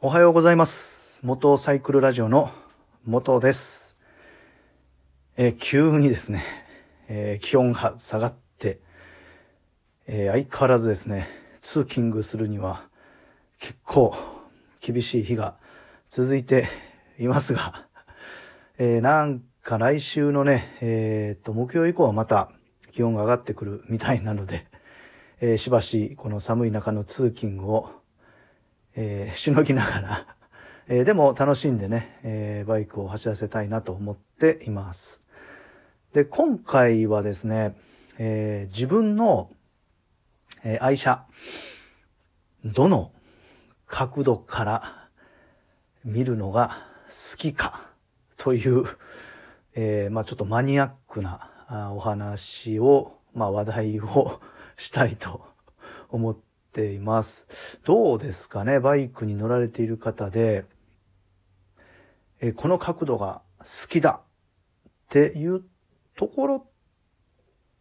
おはようございます。元サイクルラジオの元です。えー急にですね、えー気温が下がって、えー相変わらずですね、通勤するには結構厳しい日が続いていますが、えなんか来週のね、えっと、木曜以降はまた気温が上がってくるみたいなので、えしばしこの寒い中の通勤をえーしのぎながら、えーでも楽しんでね、えーバイクを走らせたいなと思っています。で、今回はですね、えー自分の、えー愛車、どの角度から見るのが好きかという、えーまあちょっとマニアックなお話を、まあ話題をしたいと思ってています。どうですかね？バイクに乗られている方で、えこの角度が好きだっていうところっ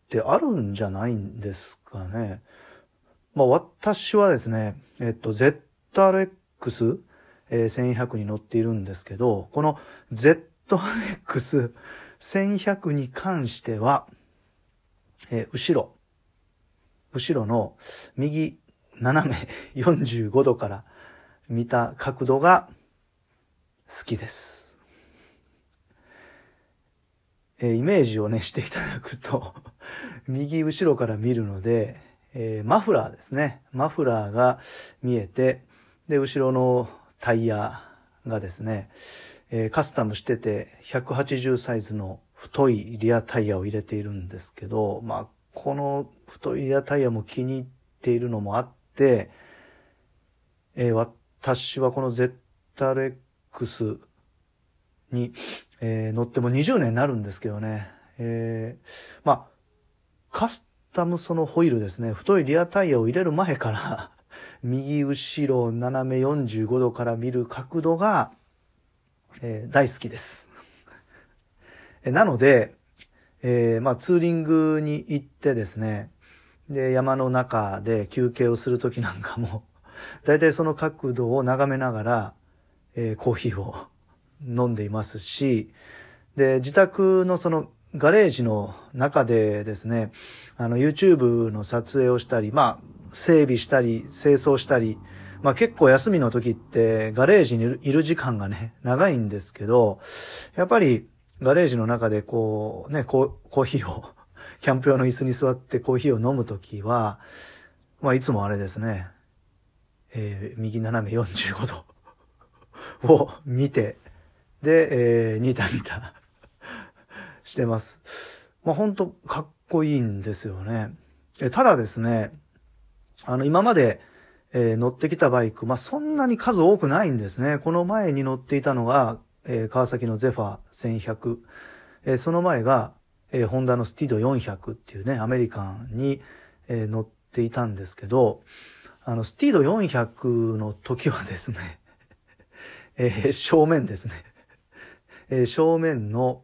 てあるんじゃないんですかね？まあ私はですね、えっと、ZRX1100 に乗っているんですけど、この ZRX1100 に関しては、えー後ろ、後ろの右斜め45度から見た角度が好きです。えーイメージをね、していただくと、右後ろから見るので、えーマフラーですね。マフラーが見えて、で、後ろのタイヤがですね、えーカスタムしてて180サイズの太いリアタイヤを入れているんですけど、まあ、この太いリアタイヤも気に入っているのもあっ、えー私はこの ZRX に、えー乗っても20年になるんですけどね、えーまあ、カスタムそのホイールですね、太いリアタイヤを入れる前から、右後ろ斜め45度から見る角度が、えー大好きです。なので、えーまあ、ツーリングに行ってですね、で、山の中で休憩をするときなんかも、だいたいその角度を眺めながら、えーコーヒーを 飲んでいますし、で、自宅のそのガレージの中でですね、あの YouTube の撮影をしたり、まあ、整備したり、清掃したり、まあ結構休みの時ってガレージにいる時間がね、長いんですけど、やっぱりガレージの中でこうね、コーコーヒーを、キャンプ用の椅子に座ってコーヒーを飲むときは、まあいつもあれですね、えー右斜め45度を見て、で、えー、ニタニタ してます。まあ本当かっこいいんですよね。えただですね、あの今まで、えー乗ってきたバイク、まあそんなに数多くないんですね。この前に乗っていたのが、えー川崎のゼファー1100。えーその前が、えーホンダのスティード400っていうね、アメリカンに、えー乗っていたんですけど、あの、スティード400の時はですね、えー正面ですね。えー正面の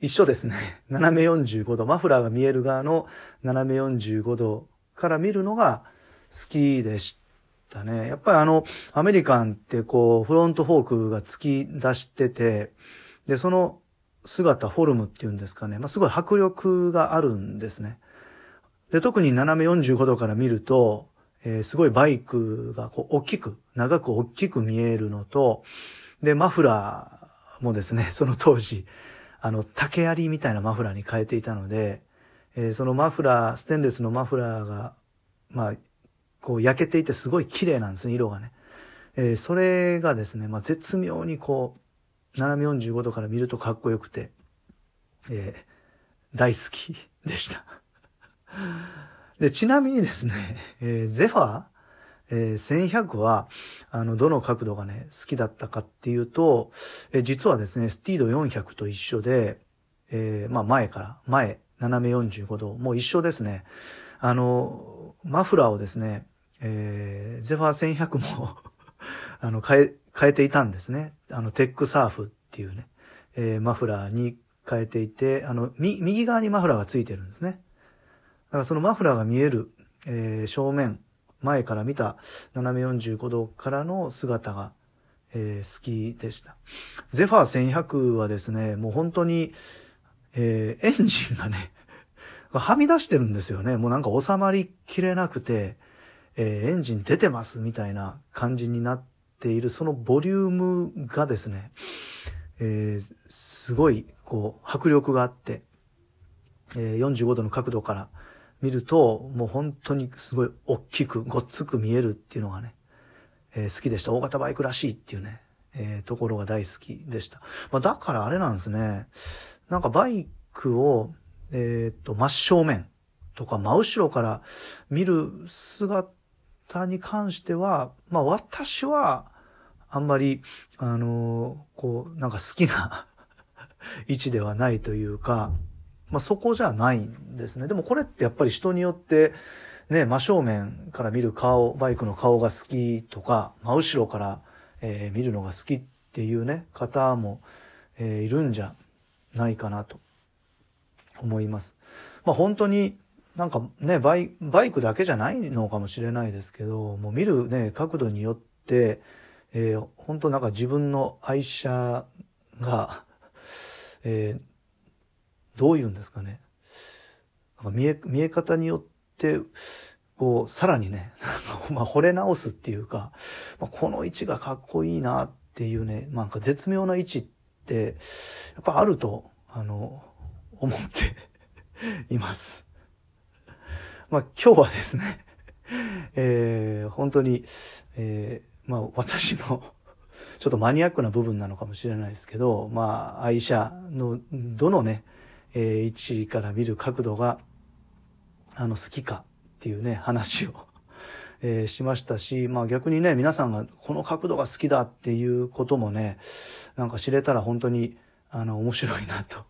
一緒ですね。斜め45度、マフラーが見える側の斜め45度から見るのが好きでしたね。やっぱりあの、アメリカンってこう、フロントフォークが突き出してて、で、その姿、フォルムっていうんですかね。まあ、すごい迫力があるんですね。で、特に斜め45度から見ると、えーすごいバイクがこう大きく、長く大きく見えるのと、で、マフラーもですね、その当時、あの、竹槍みたいなマフラーに変えていたので、えーそのマフラー、ステンレスのマフラーが、まあ、こう焼けていてすごい綺麗なんですね、色がね。えーそれがですね、まあ、絶妙にこう、斜め45度から見るとかっこよくて、えー大好きでした。で、ちなみにですね、えーゼファー、えー1100は、あの、どの角度がね、好きだったかっていうと、えー実はですね、スティード400と一緒で、えーまあ前から、前、斜め45度、もう一緒ですね。あの、マフラーをですね、えーゼファー1100も あの、変え、変えていたんですね。あの、テックサーフっていうね、えーマフラーに変えていて、あの、み、右側にマフラーがついてるんですね。だからそのマフラーが見える、えー正面、前から見た斜め45度からの姿がえー、好きでした。ゼファー1100はですね、もう本当に、えー、エンジンがね、はみ出してるんですよね。もうなんか収まりきれなくて、えー、エンジン出てますみたいな感じになってている、そのボリュームがですね、えー、すごい、こう、迫力があって、えー、45度の角度から見ると、もう本当にすごい大きく、ごっつく見えるっていうのがね、えー、好きでした。大型バイクらしいっていうね、えー、ところが大好きでした。まあ、だからあれなんですね。なんかバイクを、えっ、と、真正面とか真後ろから見る姿に関しては、まあ私は、あんまり、あのこう、なんか好きな 位置ではないというか、まあそこじゃないんですね。でもこれってやっぱり人によって、ね、真正面から見る顔、バイクの顔が好きとか、真後ろから、えー、見るのが好きっていうね、方も、えー、いるんじゃないかなと思います。まあ本当になんかね、バイバイクだけじゃないのかもしれないですけど、もう見るね、角度によって、えー、本当なんか自分の愛車が、えー、どういうんですかね。なんか見え、見え方によって、こう、さらにね、まあ、惚れ直すっていうか、まあ、この位置がかっこいいなっていうね、なんか絶妙な位置って、やっぱあると、あの、思って います。まあ今日はですね、えー、本当に、えー、まあ私の ちょっとマニアックな部分なのかもしれないですけど、まあ愛車のどのね、えー、位置から見る角度が、あの好きかっていうね、話を えー、しましたし、まあ逆にね、皆さんがこの角度が好きだっていうこともね、なんか知れたら本当に、あの、面白いなと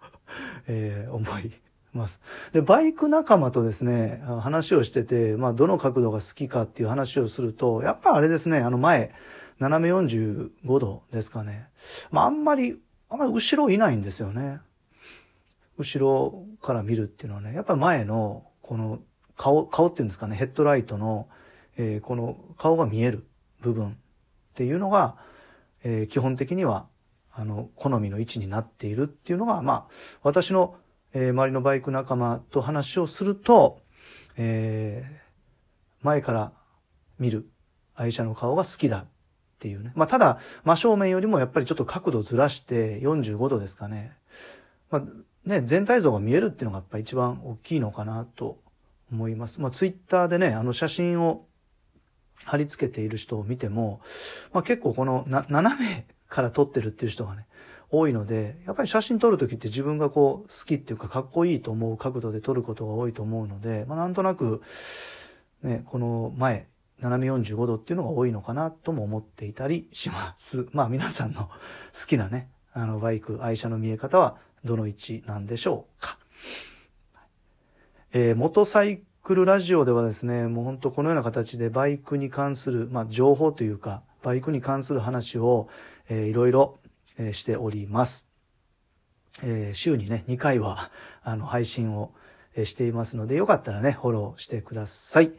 えー、思います。で、バイク仲間とですね、話をしてて、まあ、どの角度が好きかっていう話をすると、やっぱあれですね、あの前、斜め45度ですかね。まあ、あんまり、あんまり後ろいないんですよね。後ろから見るっていうのはね、やっぱ前の、この顔、顔っていうんですかね、ヘッドライトの、えー、この顔が見える部分っていうのが、えー、基本的にはあの、好みの位置になっているっていうのが、まあ、私の、えー、周りのバイク仲間と話をすると、えー、前から見る愛車の顔が好きだっていうね。まあ、ただ、真正面よりもやっぱりちょっと角度ずらして45度ですかね。まあ、ね、全体像が見えるっていうのがやっぱ一番大きいのかなと思います。まあ、ツイッターでね、あの写真を貼り付けている人を見ても、まあ、結構このな斜めから撮ってるっていう人がね、多いので、やっぱり写真撮るときって自分がこう好きっていうかかっこいいと思う角度で撮ることが多いと思うので、まあなんとなく、ね、この前、斜め45度っていうのが多いのかなとも思っていたりします。まあ皆さんの 好きなね、あのバイク、愛車の見え方はどの位置なんでしょうか。えー、モトサイクルラジオではですね、もう本当このような形でバイクに関する、まあ情報というか、バイクに関する話を、えー、いろいろ、しております。えー、週にね、2回は、あの、配信を、していますので、よかったらね、フォローしてください。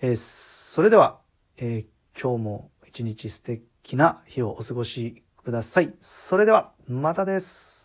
えー、それでは、えー、今日も一日素敵な日をお過ごしください。それでは、またです。